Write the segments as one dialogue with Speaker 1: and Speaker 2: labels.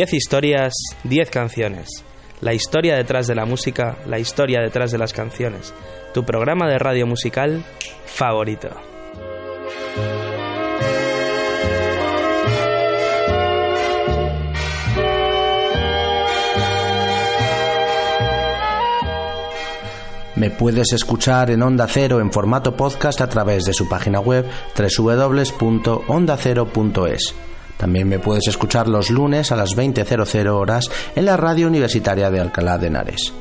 Speaker 1: 10 historias, 10 canciones. La historia detrás de la música, la historia detrás de las canciones. Tu programa de radio musical favorito.
Speaker 2: Me puedes escuchar en Onda Cero en formato podcast a través de su página web www.ondacero.es. También me puedes escuchar los lunes a las 20.00 horas en la radio universitaria de Alcalá de Henares.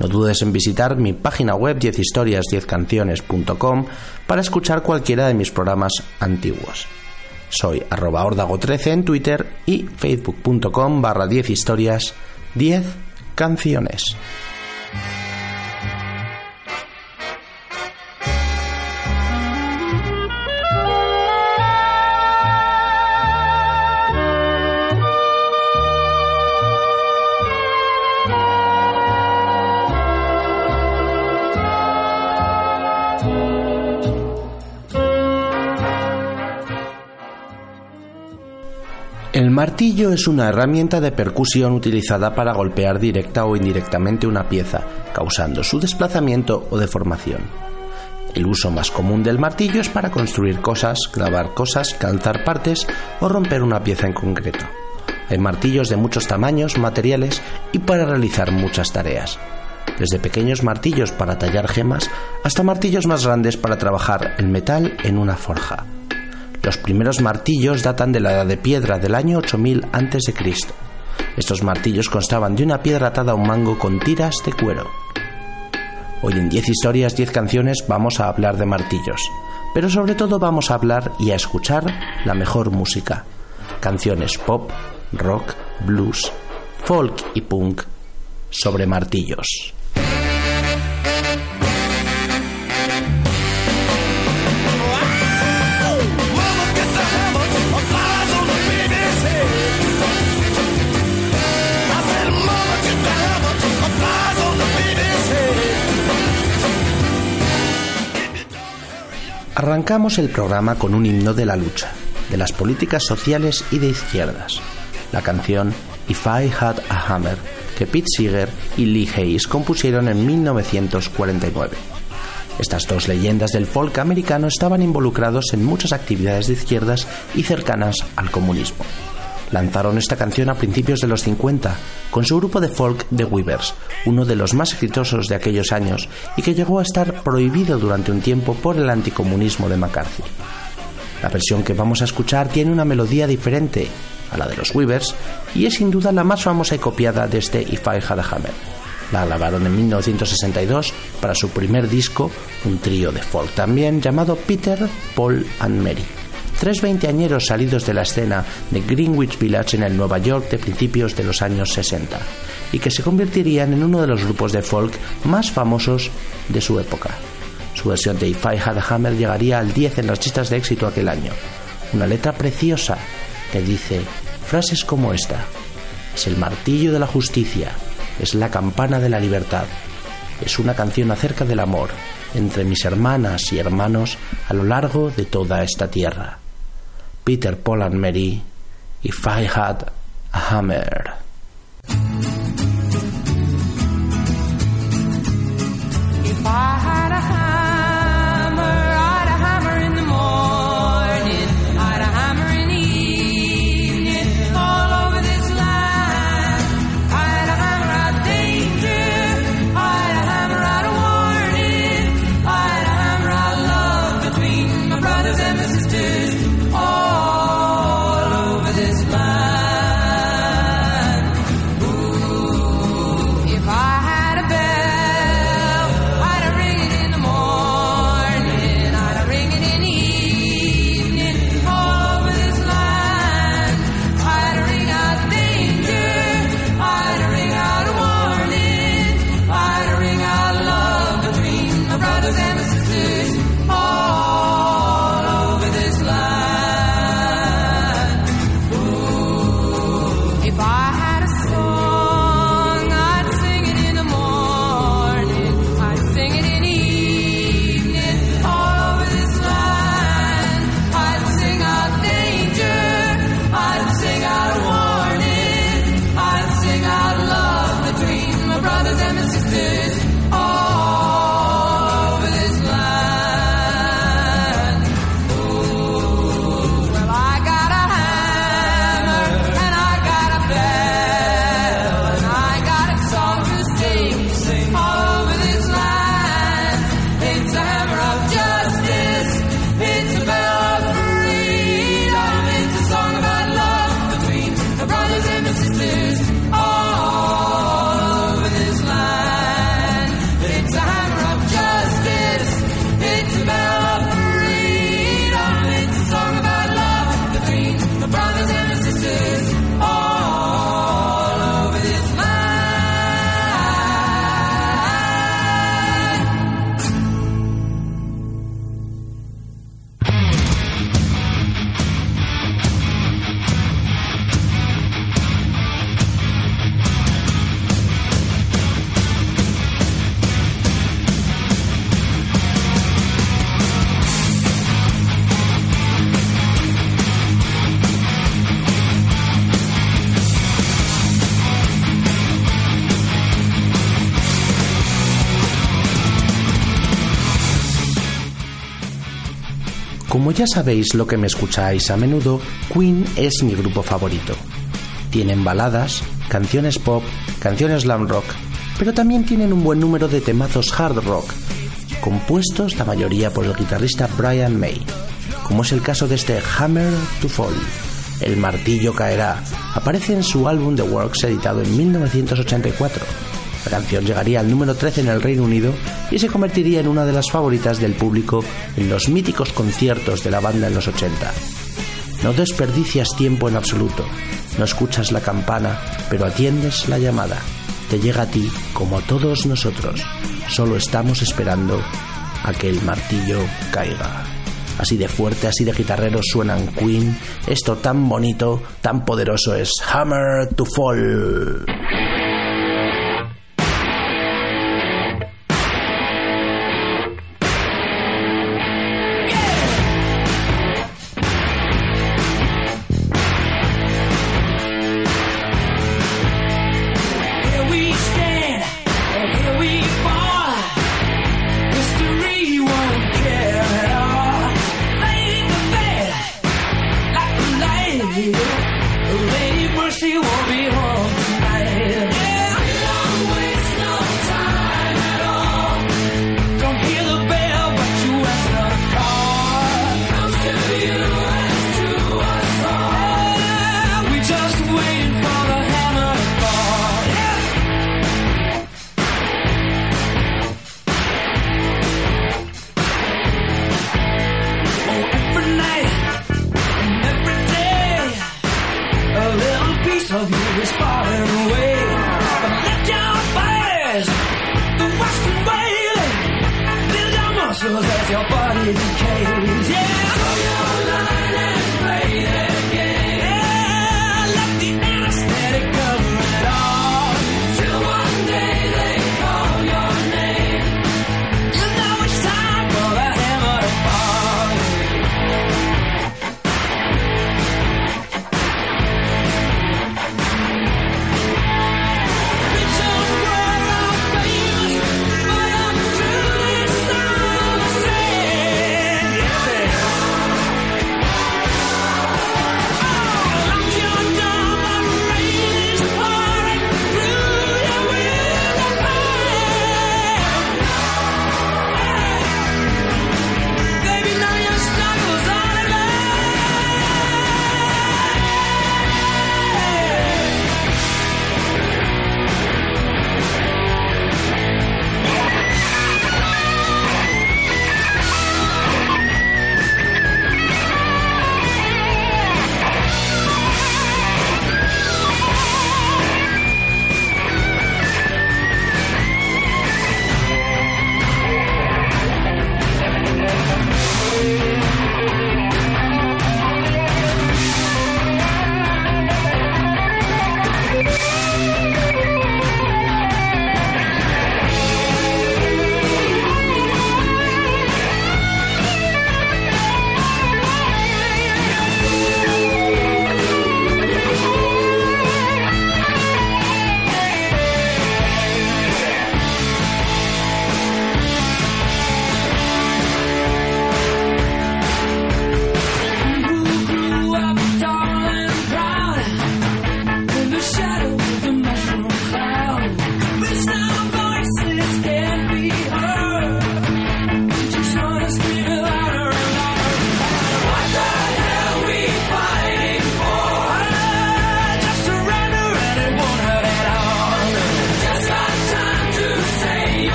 Speaker 2: No dudes en visitar mi página web 10historias10canciones.com para escuchar cualquiera de mis programas antiguos. Soy arroba 13 en Twitter y facebook.com barra 10 historias 10 canciones. Martillo es una herramienta de percusión utilizada para golpear directa o indirectamente una pieza, causando su desplazamiento o deformación. El uso más común del martillo es para construir cosas, grabar cosas, calzar partes o romper una pieza en concreto. Hay martillos de muchos tamaños, materiales y para realizar muchas tareas. Desde pequeños martillos para tallar gemas hasta martillos más grandes para trabajar el metal en una forja. Los primeros martillos datan de la edad de piedra del año 8000 a.C. Estos martillos constaban de una piedra atada a un mango con tiras de cuero. Hoy en 10 historias, 10 canciones vamos a hablar de martillos, pero sobre todo vamos a hablar y a escuchar la mejor música. Canciones pop, rock, blues, folk y punk sobre martillos. Arrancamos el programa con un himno de la lucha, de las políticas sociales y de izquierdas. La canción If I Had a Hammer, que Pete Seeger y Lee Hayes compusieron en 1949. Estas dos leyendas del folk americano estaban involucrados en muchas actividades de izquierdas y cercanas al comunismo lanzaron esta canción a principios de los 50 con su grupo de folk The Weavers, uno de los más exitosos de aquellos años y que llegó a estar prohibido durante un tiempo por el anticomunismo de McCarthy. La versión que vamos a escuchar tiene una melodía diferente a la de los Weavers y es sin duda la más famosa y copiada de este If I Had a Hammer. La grabaron en 1962 para su primer disco, un trío de folk también llamado Peter, Paul and Mary tres veinteañeros salidos de la escena de Greenwich Village en el Nueva York de principios de los años 60 y que se convertirían en uno de los grupos de folk más famosos de su época. Su versión de If I Had a Hammer llegaría al 10 en las listas de éxito aquel año. Una letra preciosa que dice frases como esta. Es el martillo de la justicia, es la campana de la libertad. Es una canción acerca del amor entre mis hermanas y hermanos a lo largo de toda esta tierra. Peter, Paul and Mary, If I Had a Hammer.
Speaker 3: Ya sabéis lo que me escucháis a menudo, Queen es mi grupo favorito. Tienen baladas, canciones pop, canciones slam rock, pero también tienen un buen número de temazos hard rock, compuestos la mayoría por el guitarrista Brian May, como es el caso de este Hammer to Fall. El martillo caerá. Aparece en su álbum The Works editado en 1984. La canción llegaría al número 13 en el Reino Unido y se convertiría en una de las favoritas del público en los míticos conciertos de la banda en los 80. No desperdicias tiempo en absoluto, no escuchas la campana, pero atiendes la llamada. Te llega a ti como a todos nosotros. Solo estamos esperando a que el martillo caiga. Así de fuerte, así de guitarrero suenan Queen. Esto tan bonito, tan poderoso es Hammer to Fall.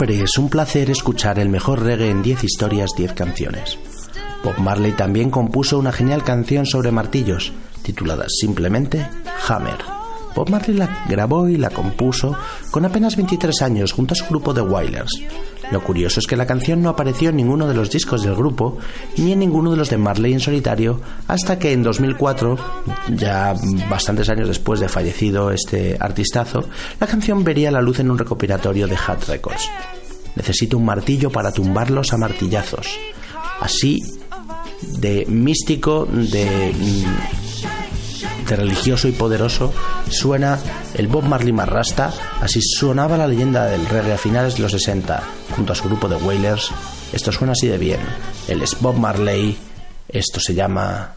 Speaker 2: Siempre es un placer escuchar el mejor reggae en 10 historias, 10 canciones. Bob Marley también compuso una genial canción sobre martillos, titulada simplemente Hammer. Bob Marley la grabó y la compuso con apenas 23 años junto a su grupo de Wailers. Lo curioso es que la canción no apareció en ninguno de los discos del grupo ni en ninguno de los de Marley en solitario hasta que en 2004, ya bastantes años después de fallecido este artistazo, la canción vería la luz en un recopilatorio de Hat Records. Necesito un martillo para tumbarlos a martillazos. Así de místico, de, religioso y poderoso suena el Bob Marley Marrasta, así sonaba la leyenda del reggae a finales de los 60, junto a su grupo de Wailers. Esto suena así de bien. Él es Bob Marley, esto se llama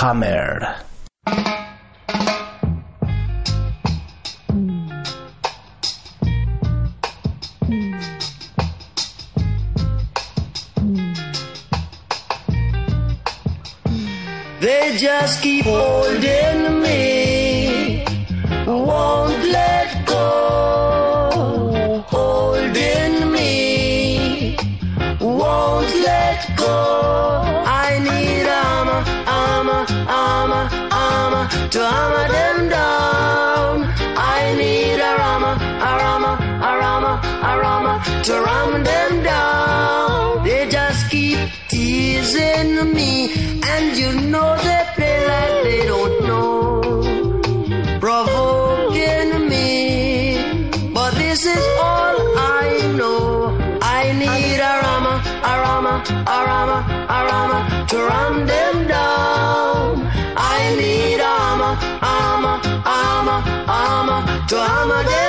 Speaker 2: Hammer.
Speaker 4: Just keep holding me, won't let go. Holding me, won't let go. আমাদের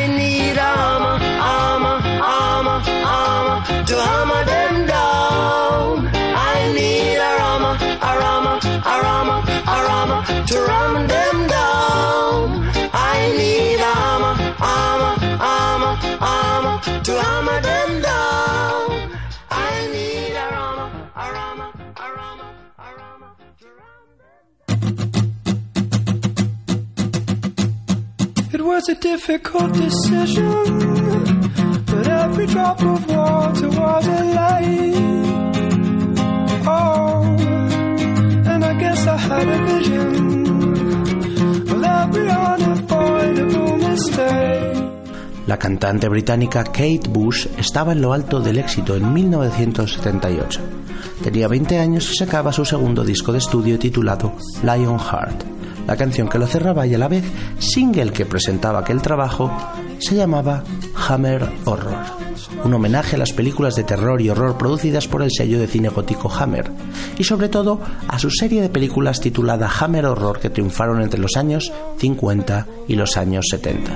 Speaker 4: I need armor,
Speaker 5: difficult decision, but every drop of water was a light. Oh, and I guess I had a vision every unavoidable mistake.
Speaker 2: La cantante británica Kate Bush estaba en lo alto del éxito en 1978. Tenía 20 años y sacaba su segundo disco de estudio titulado Lionheart. La canción que lo cerraba y a la vez single que presentaba aquel trabajo se llamaba Hammer Horror, un homenaje a las películas de terror y horror producidas por el sello de cine gótico Hammer, y sobre todo a su serie de películas titulada Hammer Horror que triunfaron entre los años 50 y los años 70.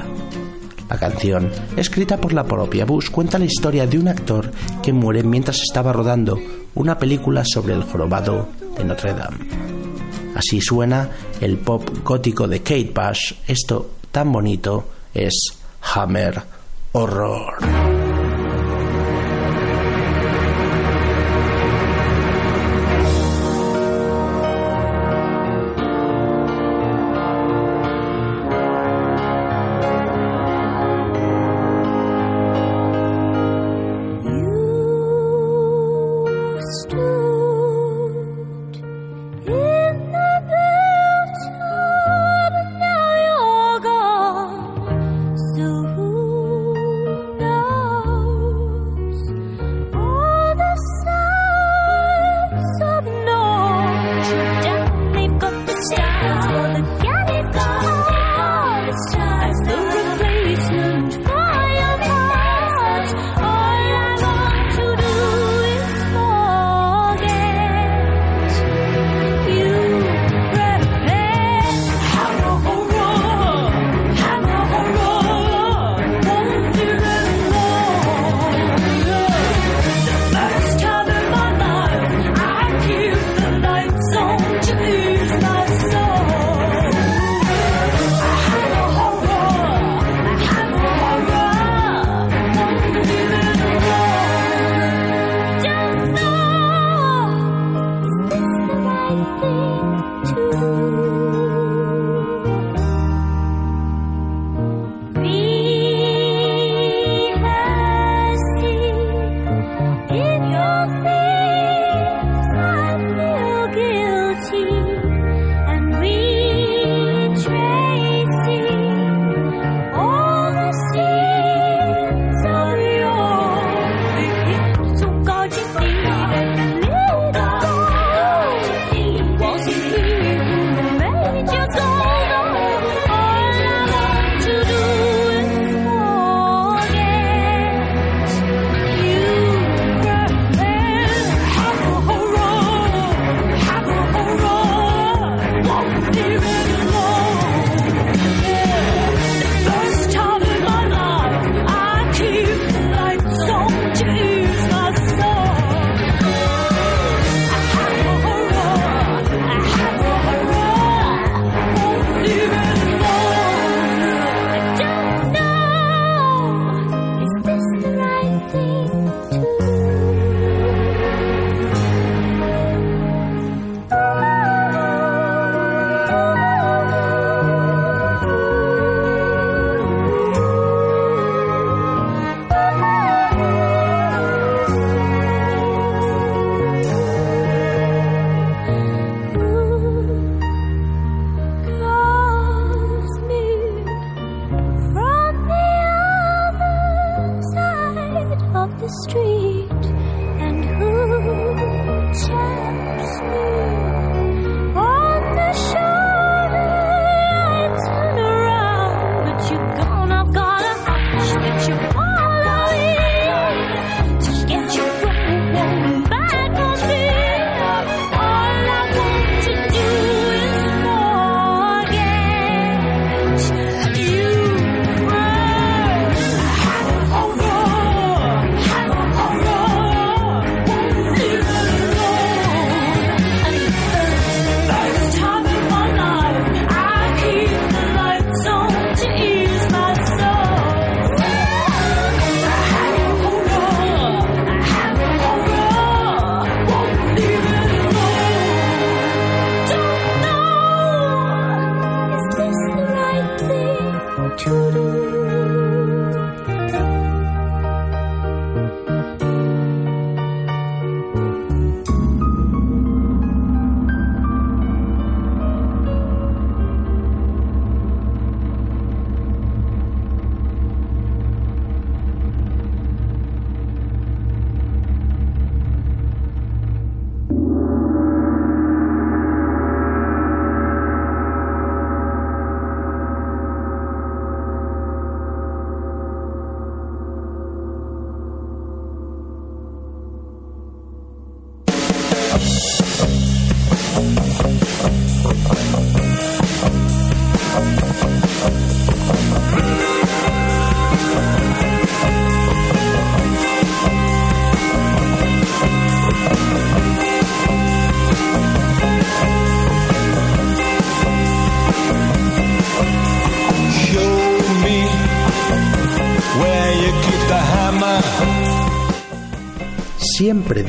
Speaker 2: La canción, escrita por la propia Bush, cuenta la historia de un actor que muere mientras estaba rodando una película sobre el jorobado de Notre Dame. Así suena el pop gótico de Kate Bush. Esto tan bonito es Hammer Horror.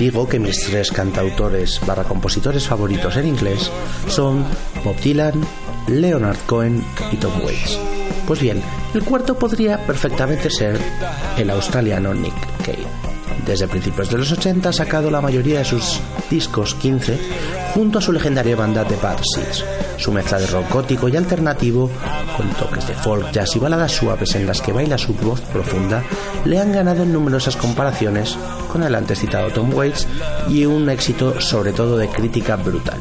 Speaker 2: Digo que mis tres cantautores barra compositores favoritos en inglés son Bob Dylan, Leonard Cohen y Tom Waits. Pues bien, el cuarto podría perfectamente ser el australiano Nick Cave. Desde principios de los 80 ha sacado la mayoría de sus discos 15 junto a su legendaria banda The Bad Seeds. Su mezcla de rock gótico y alternativo, con toques de folk, jazz y baladas suaves en las que baila su voz profunda, le han ganado en numerosas comparaciones con el antes citado Tom Waits y un éxito sobre todo de crítica brutal.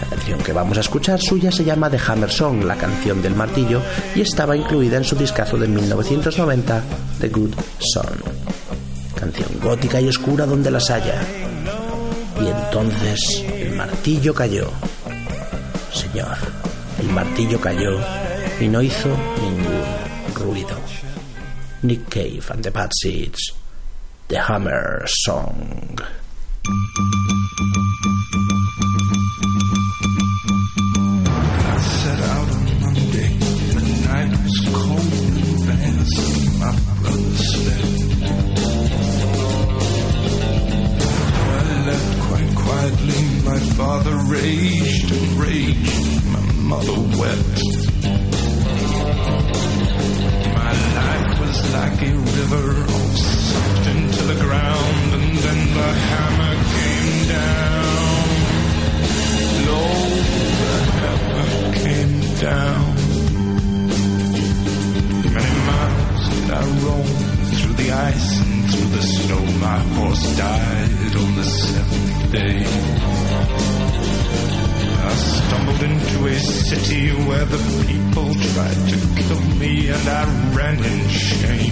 Speaker 2: La canción que vamos a escuchar suya se llama The Hammer Song, la canción del martillo, y estaba incluida en su discazo de 1990, The Good Son. Canción gótica y oscura donde las haya. Y entonces el martillo cayó. Señor, el martillo cayó y no hizo ningún ruido. Nick Cave and the Bad Seeds, The Hammer Song.
Speaker 5: I set out on Monday. The night was cold and vast. My brother slept. I left quite quietly. My father raged and raged. My mother wept.
Speaker 2: Ain't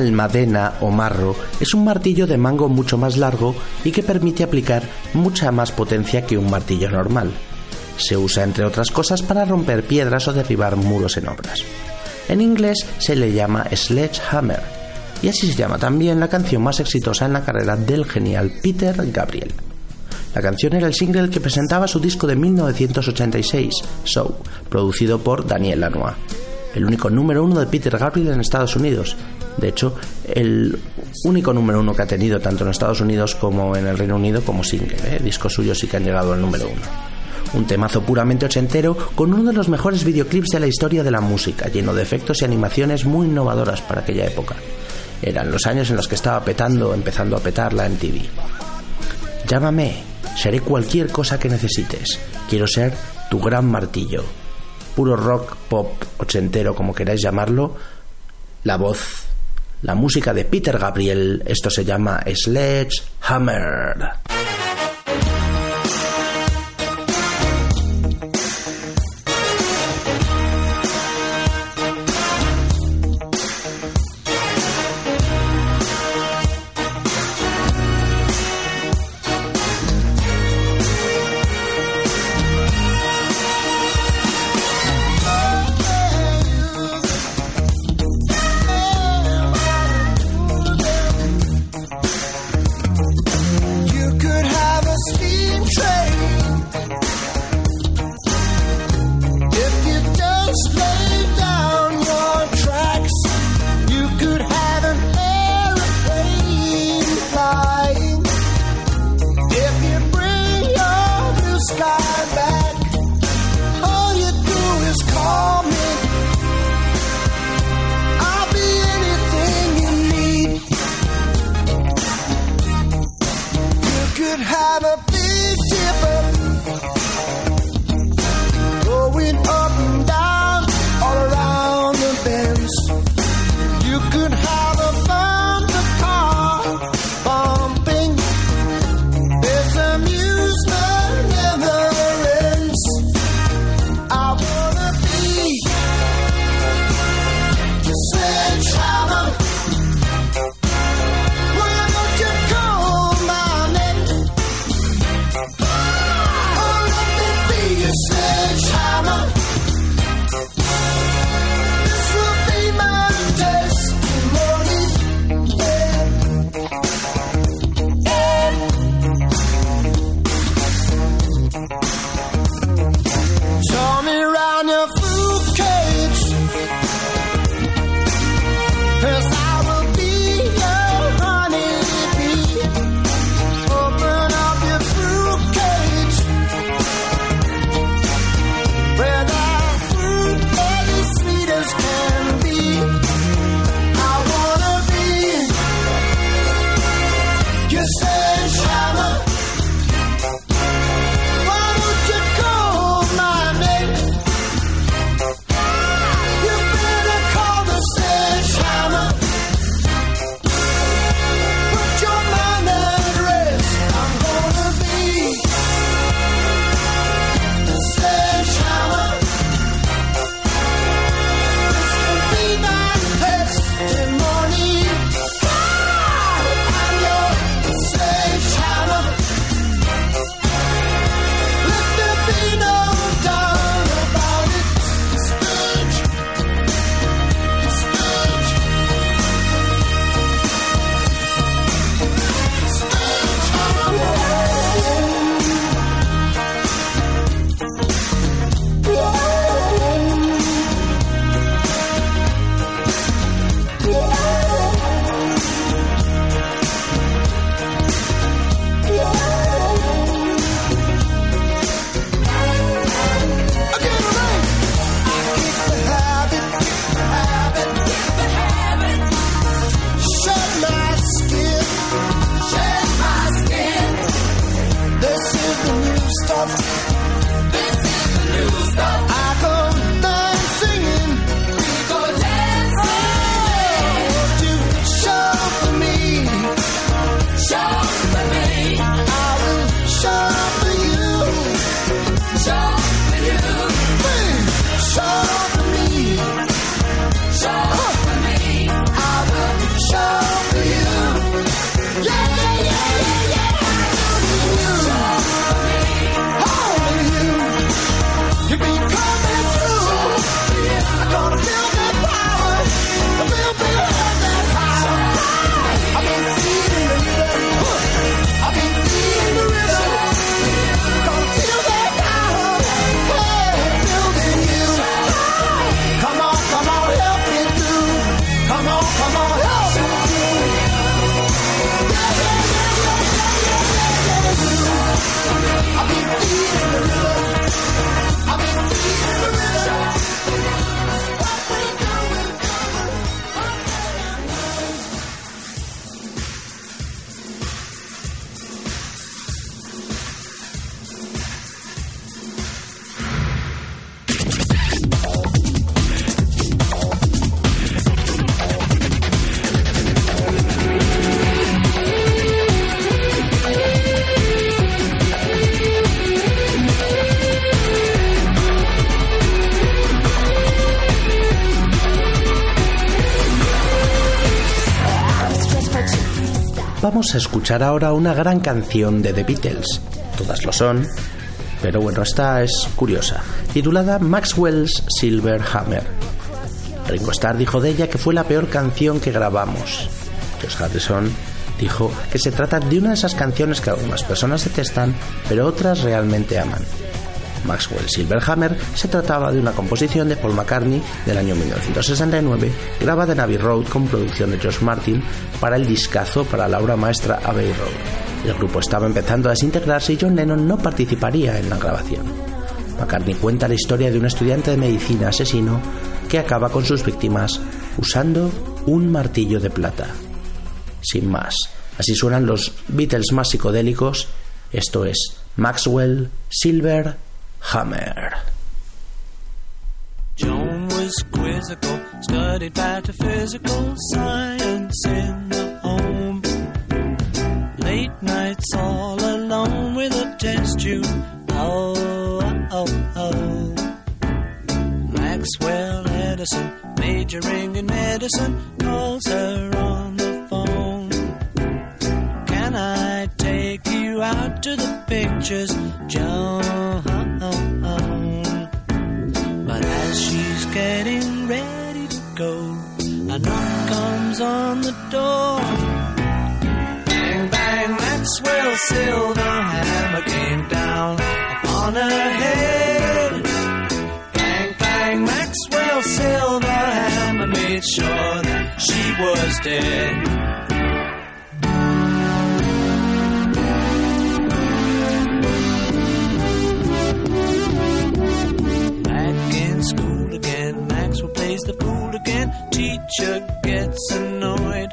Speaker 2: almadena o marro es un martillo de mango mucho más largo y que permite aplicar mucha más potencia que un martillo normal. Se usa entre otras cosas para romper piedras o derribar muros en obras. En inglés se le llama sledgehammer y así se llama también la canción más exitosa en la carrera del genial Peter Gabriel. La canción era el single que presentaba su disco de 1986, So, producido por Daniel Lanois, el único número uno de Peter Gabriel en Estados Unidos. De hecho, el único número uno que ha tenido tanto en Estados Unidos como en el Reino Unido como single. ¿eh? Discos suyos sí que han llegado al número uno. Un temazo puramente ochentero con uno de los mejores videoclips de la historia de la música, lleno de efectos y animaciones muy innovadoras para aquella época. Eran los años en los que estaba petando, empezando a petar la MTV. Llámame, seré cualquier cosa que necesites. Quiero ser tu gran martillo. Puro rock, pop, ochentero, como queráis llamarlo. La voz, la música de Peter Gabriel, esto se llama Sledgehammer. Vamos a escuchar ahora una gran canción de The Beatles. Todas lo son, pero bueno, esta es curiosa. Titulada Maxwell's Silver Hammer. Ringo Starr dijo de ella que fue la peor canción que grabamos. Josh Harrison dijo que se trata de una de esas canciones que algunas personas detestan, pero otras realmente aman. Maxwell Silverhammer se trataba de una composición de Paul McCartney del año 1969, grabada en Abbey Road con producción de George Martin para el discazo para la obra maestra Abbey Road. El grupo estaba empezando a desintegrarse y John Lennon no participaría en la grabación. McCartney cuenta la historia de un estudiante de medicina asesino que acaba con sus víctimas usando un martillo de plata. Sin más, así suenan los Beatles más psicodélicos. Esto es Maxwell Silver Hammer.
Speaker 6: Joan was quizzical, studied metaphysical science in the home. Late nights all alone with a test tube. Oh, oh, oh. Maxwell Edison, majoring in medicine, calls her on the phone. Can I take you out to the pictures, Joan? She's getting ready to go, a knock comes on the door. Bang, bang, Maxwell Silver hammer came down upon her head. Bang, bang, Maxwell Silver hammer made sure that she was dead. Teacher gets annoyed,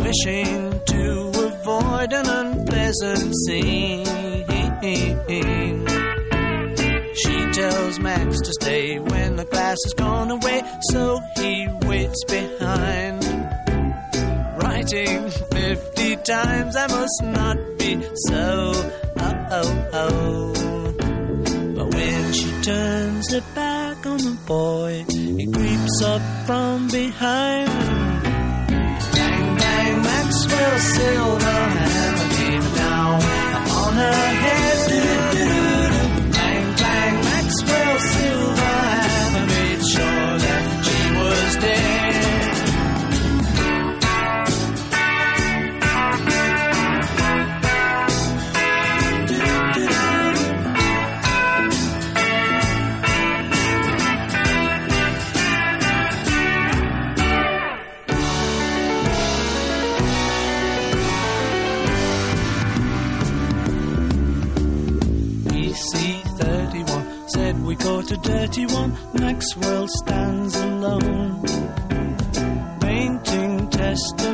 Speaker 6: wishing to avoid an unpleasant scene. She tells Max to stay when the class has gone away, so he waits behind. Writing 50 times, I must not be so. Oh, oh, oh. But when she turns her back on the boy, he creeps up from behind. Bang, bang, Maxwell Silver hammer came down upon her head. 31, Maxwell stands alone. Painting
Speaker 2: test.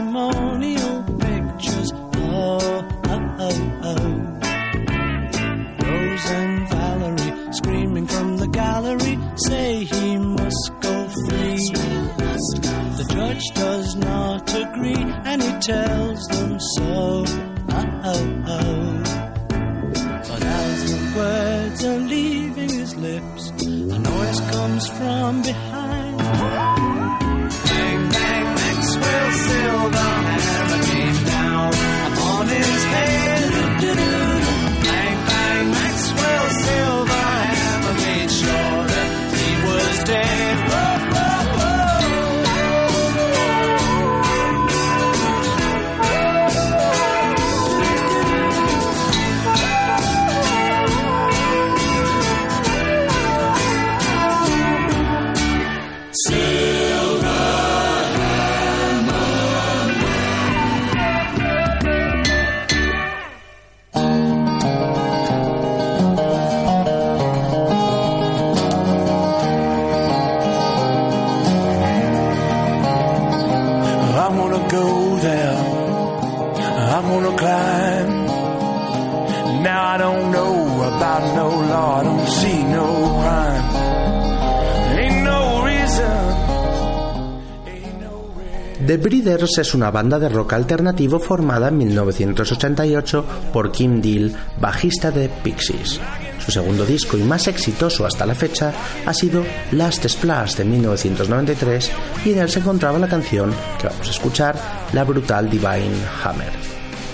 Speaker 2: Es una banda de rock alternativo formada en 1988 por Kim Deal, bajista de Pixies. Su segundo disco y más exitoso hasta la fecha ha sido Last Splash de 1993 y en él se encontraba la canción que vamos a escuchar, la brutal Divine Hammer.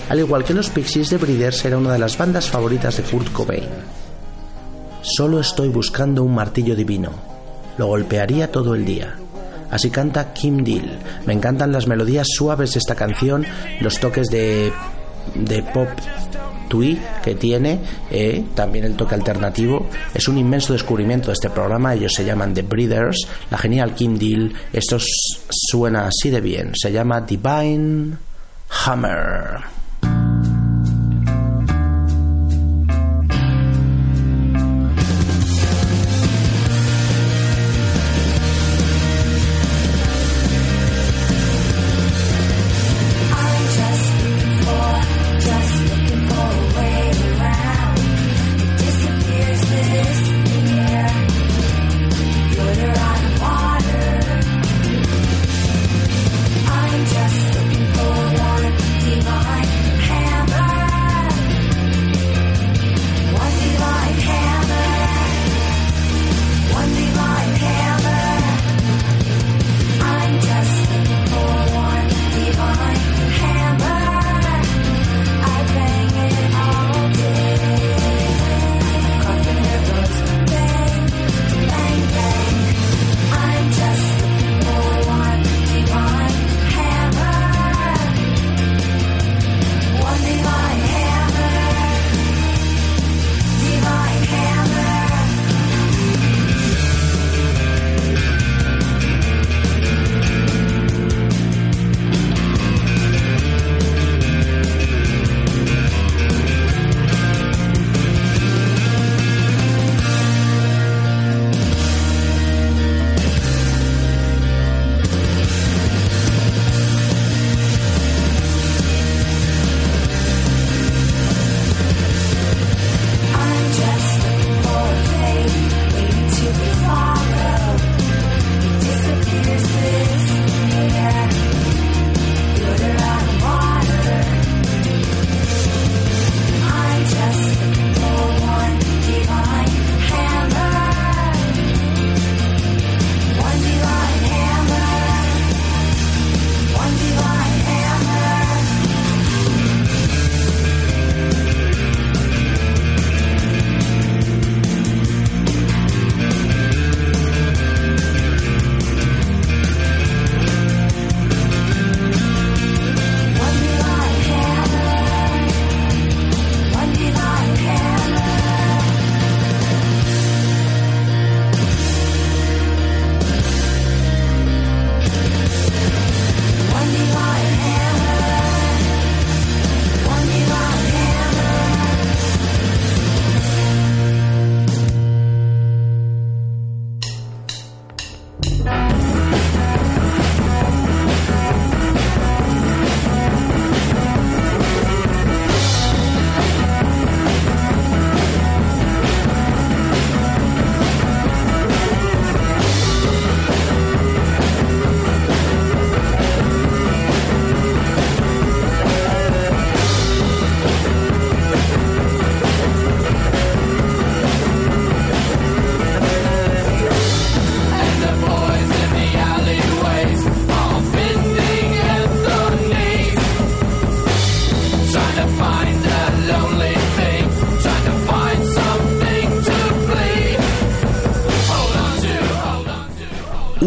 Speaker 2: Al igual que los Pixies, The Breeders era una de las bandas favoritas de Kurt Cobain. Solo estoy buscando un martillo divino. Lo golpearía todo el día. Así canta Kim Deal. Me encantan las melodías suaves de esta canción, los toques de, de pop twee que tiene, eh, también el toque alternativo. Es un inmenso descubrimiento de este programa. Ellos se llaman The Breeders. La genial Kim Deal. Esto suena así de bien. Se llama Divine Hammer.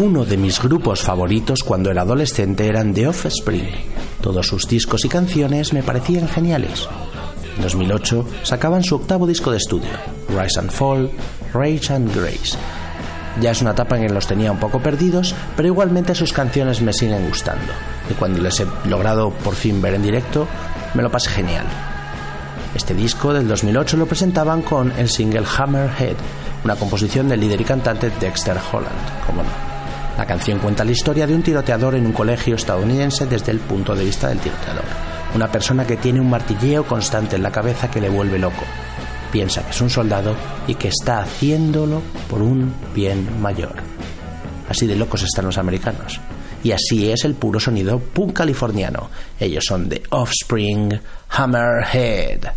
Speaker 2: Uno de mis grupos favoritos cuando era adolescente eran The Offspring. Todos sus discos y canciones me parecían geniales. En 2008 sacaban su octavo disco de estudio, Rise and Fall, Rage and Grace. Ya es una etapa en que los tenía un poco perdidos, pero igualmente sus canciones me siguen gustando. Y cuando les he logrado por fin ver en directo, me lo pasé genial. Este disco del 2008 lo presentaban con el single Hammerhead, una composición del líder y cantante Dexter Holland, como no. La canción cuenta la historia de un tiroteador en un colegio estadounidense desde el punto de vista del tiroteador. Una persona que tiene un martilleo constante en la cabeza que le vuelve loco. Piensa que es un soldado y que está haciéndolo por un bien mayor. Así de locos están los americanos. Y así es el puro sonido punk californiano. Ellos son The Offspring Hammerhead.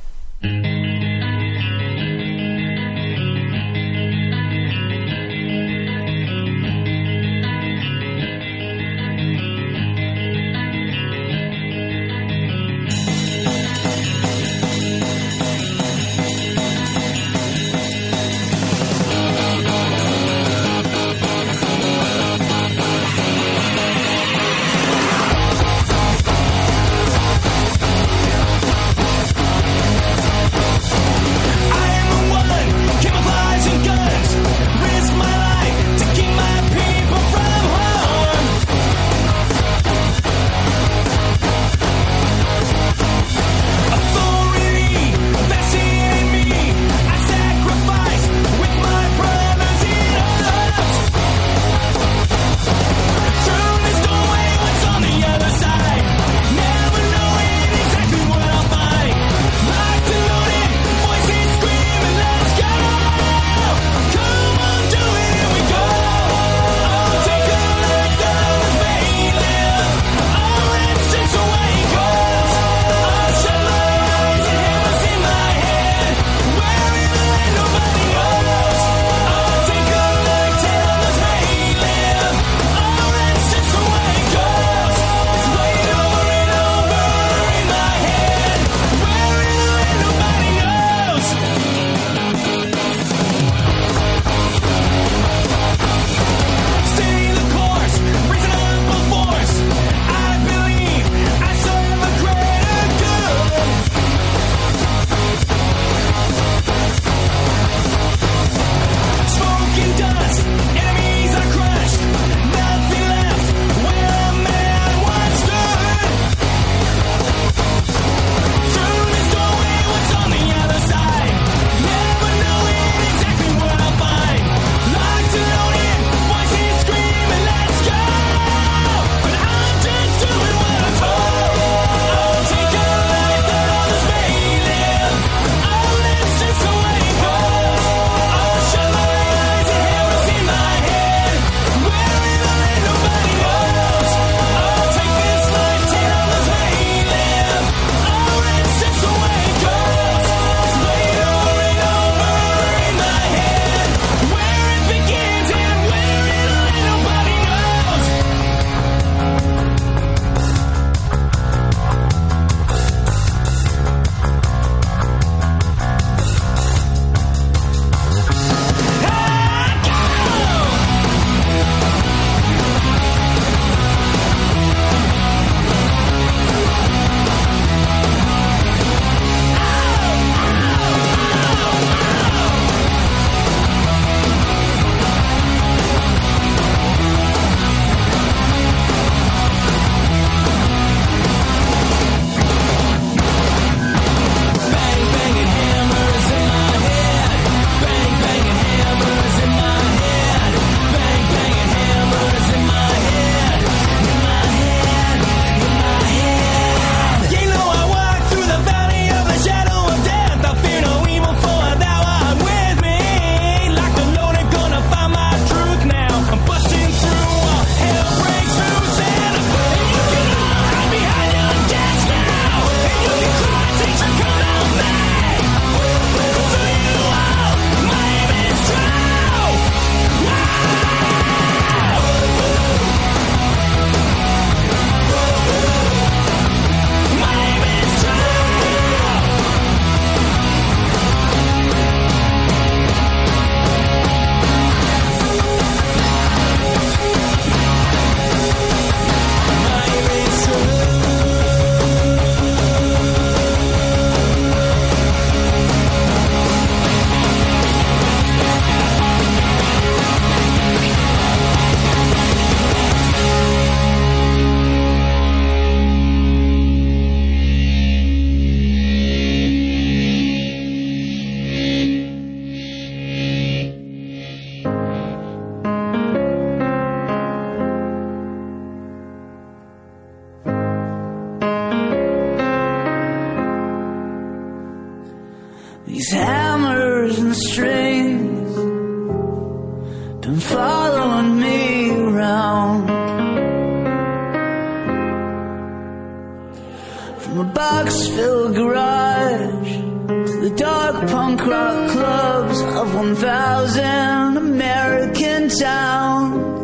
Speaker 3: The punk rock clubs of 1,000 American towns.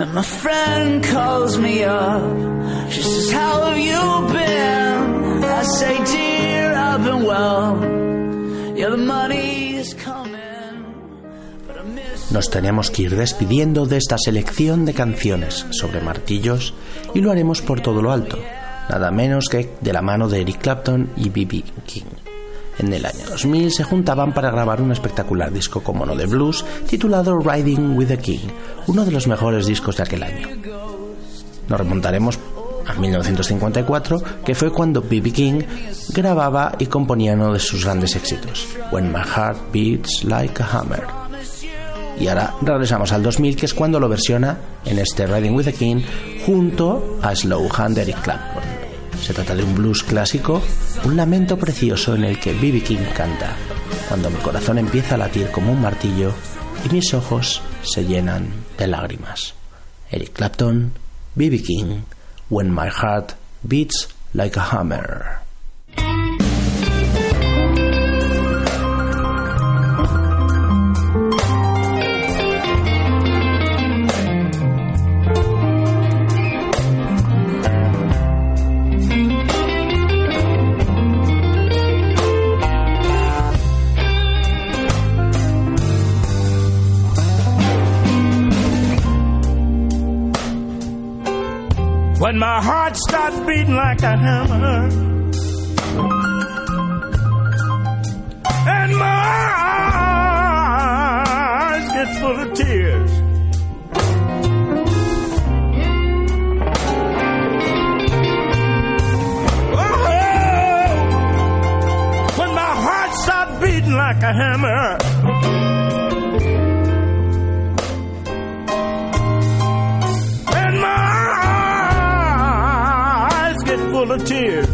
Speaker 3: And my friend calls me up. She says, How you? I say, Dear, I've been well.
Speaker 2: Nos tenemos que ir despidiendo de esta selección de canciones sobre martillos y lo haremos por todo lo alto, nada menos que de la mano de Eric Clapton y B.B. King. En el año 2000 se juntaban para grabar un espectacular disco como no de blues titulado Riding with the King, uno de los mejores discos de aquel año. Nos remontaremos a 1954, que fue cuando B.B. King grababa y componía uno de sus grandes éxitos, When My Heart Beats Like a Hammer. Y ahora regresamos al 2000, que es cuando lo versiona en este Riding with the King junto a Slow Hand de Eric Clapton. Se trata de un blues clásico, un lamento precioso en el que B.B. King canta, cuando mi corazón empieza a latir como un martillo y mis ojos se llenan de lágrimas. Eric Clapton, B.B. King, When My Heart Beats Like a Hammer.
Speaker 7: When my heart starts beating like a hammer. And my eyes get full of tears. Oh, oh. when my heart starts beating like a hammer of tears.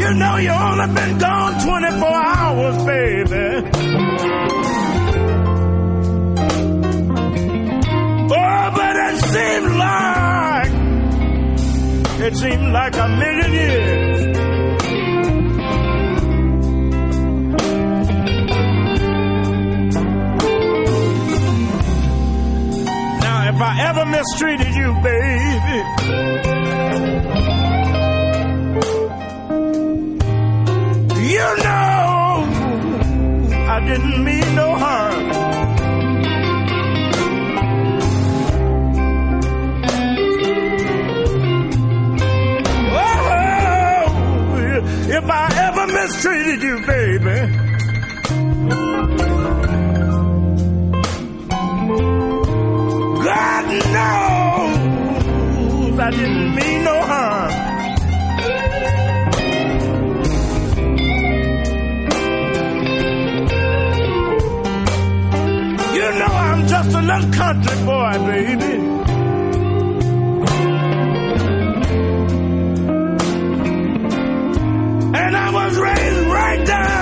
Speaker 7: You know you only been gone 24 hours, baby. Oh, but it seemed like it seemed like a million years. If I ever mistreated you, baby, you know I didn't mean no harm. Oh, if I ever mistreated you, baby. Knows I didn't mean no harm. You know I'm just a little country boy, baby. And I was raised right down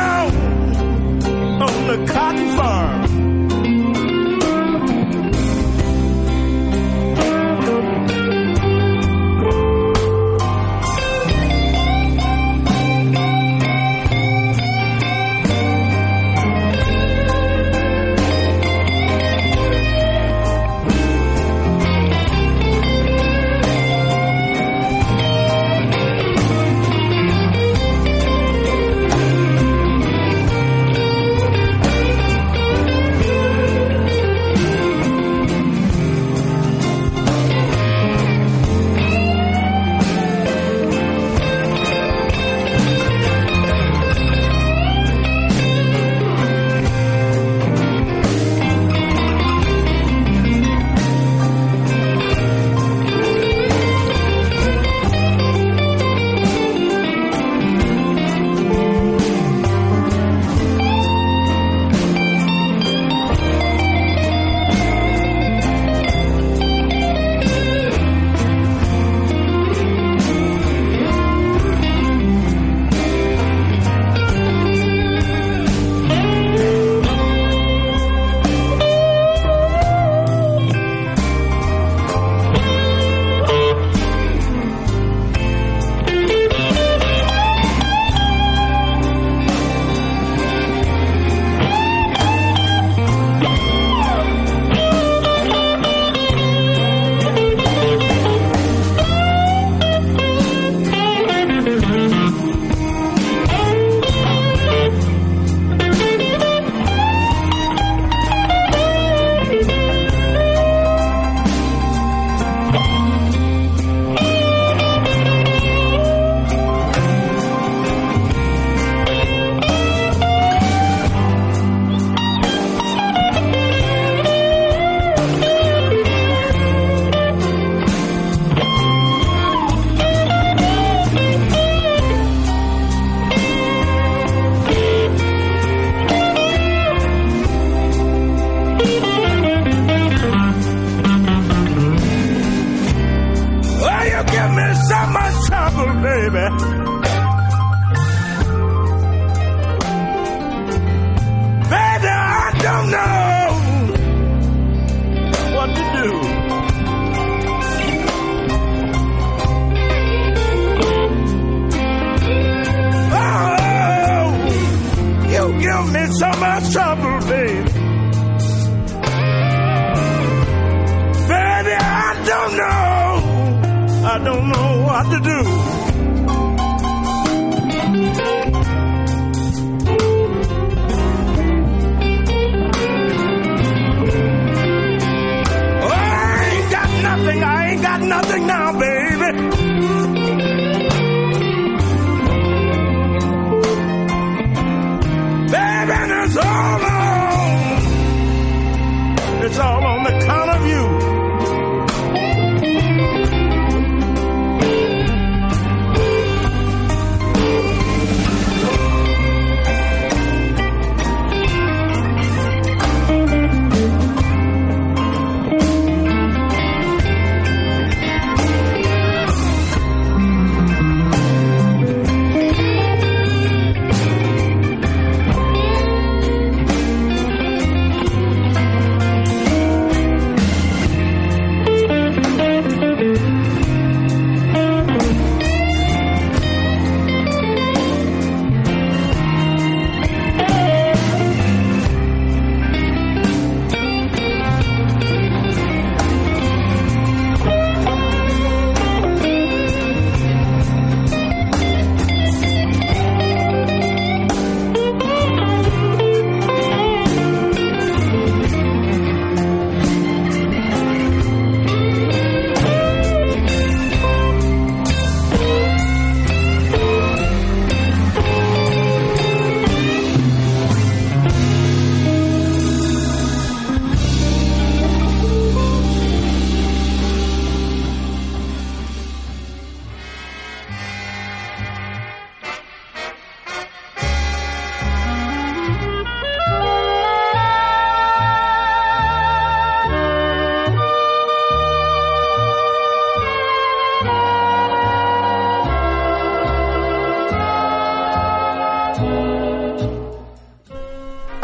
Speaker 7: baby.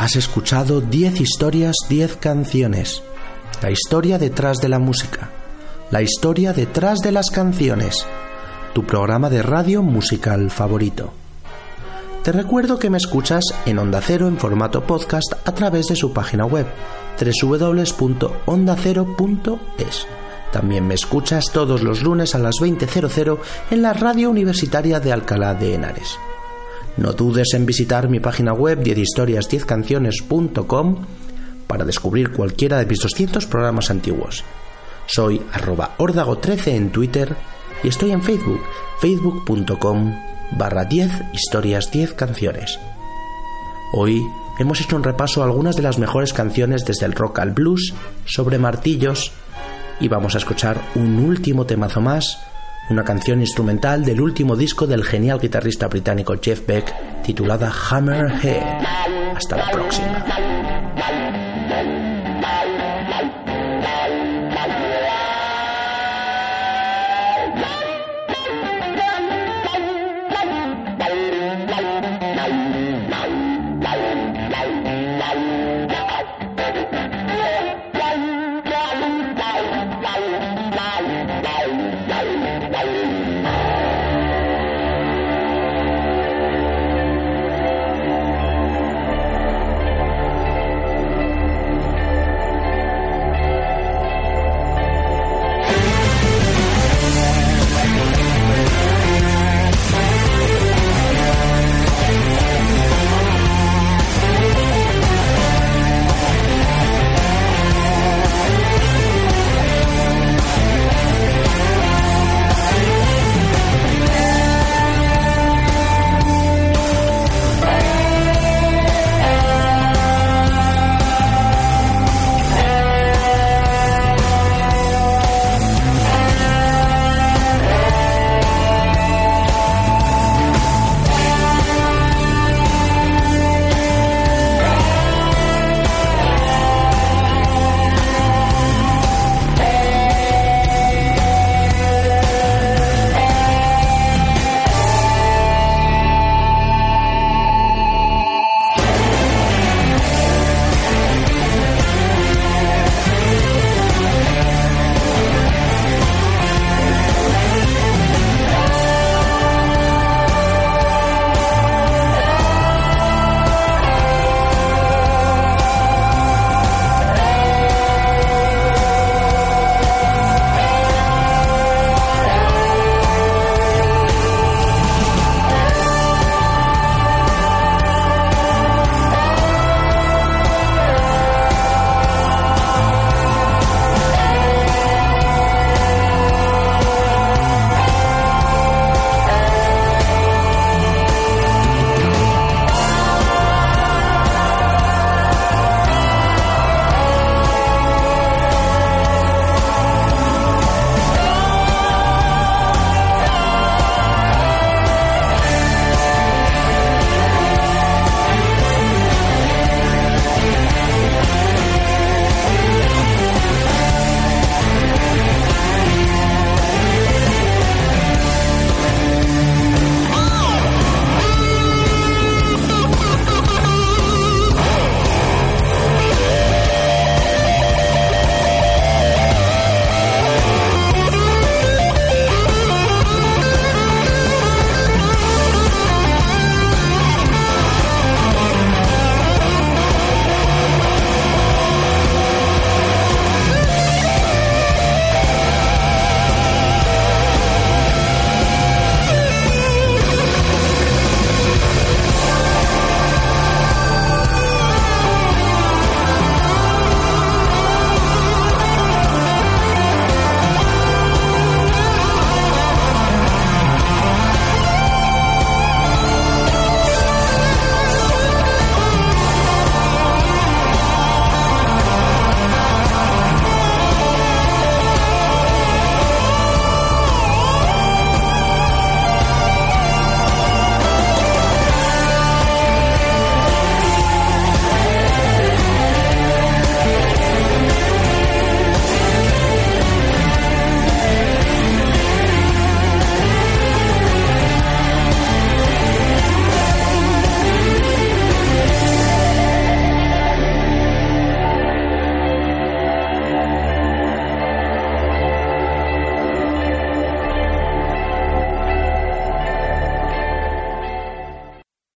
Speaker 2: Has escuchado 10 historias, 10 canciones. La historia detrás de la música. La historia detrás de las canciones. Tu programa de radio musical favorito. Te recuerdo que me escuchas en Onda Cero en formato podcast a través de su página web www.ondacero.es. También me escuchas todos los lunes a las 20.00 en la radio universitaria de Alcalá de Henares. No dudes en visitar mi página web 10historias10canciones.com para descubrir cualquiera de mis 200 programas antiguos. Soy arroba órdago13 en Twitter y estoy en Facebook, facebook.com barra 10 historias 10 canciones. Hoy hemos hecho un repaso a algunas de las mejores canciones desde el rock al blues sobre martillos y vamos a escuchar un último temazo más, una canción instrumental del último disco del genial guitarrista británico Jeff Beck titulada Hammerhead. Hasta la próxima.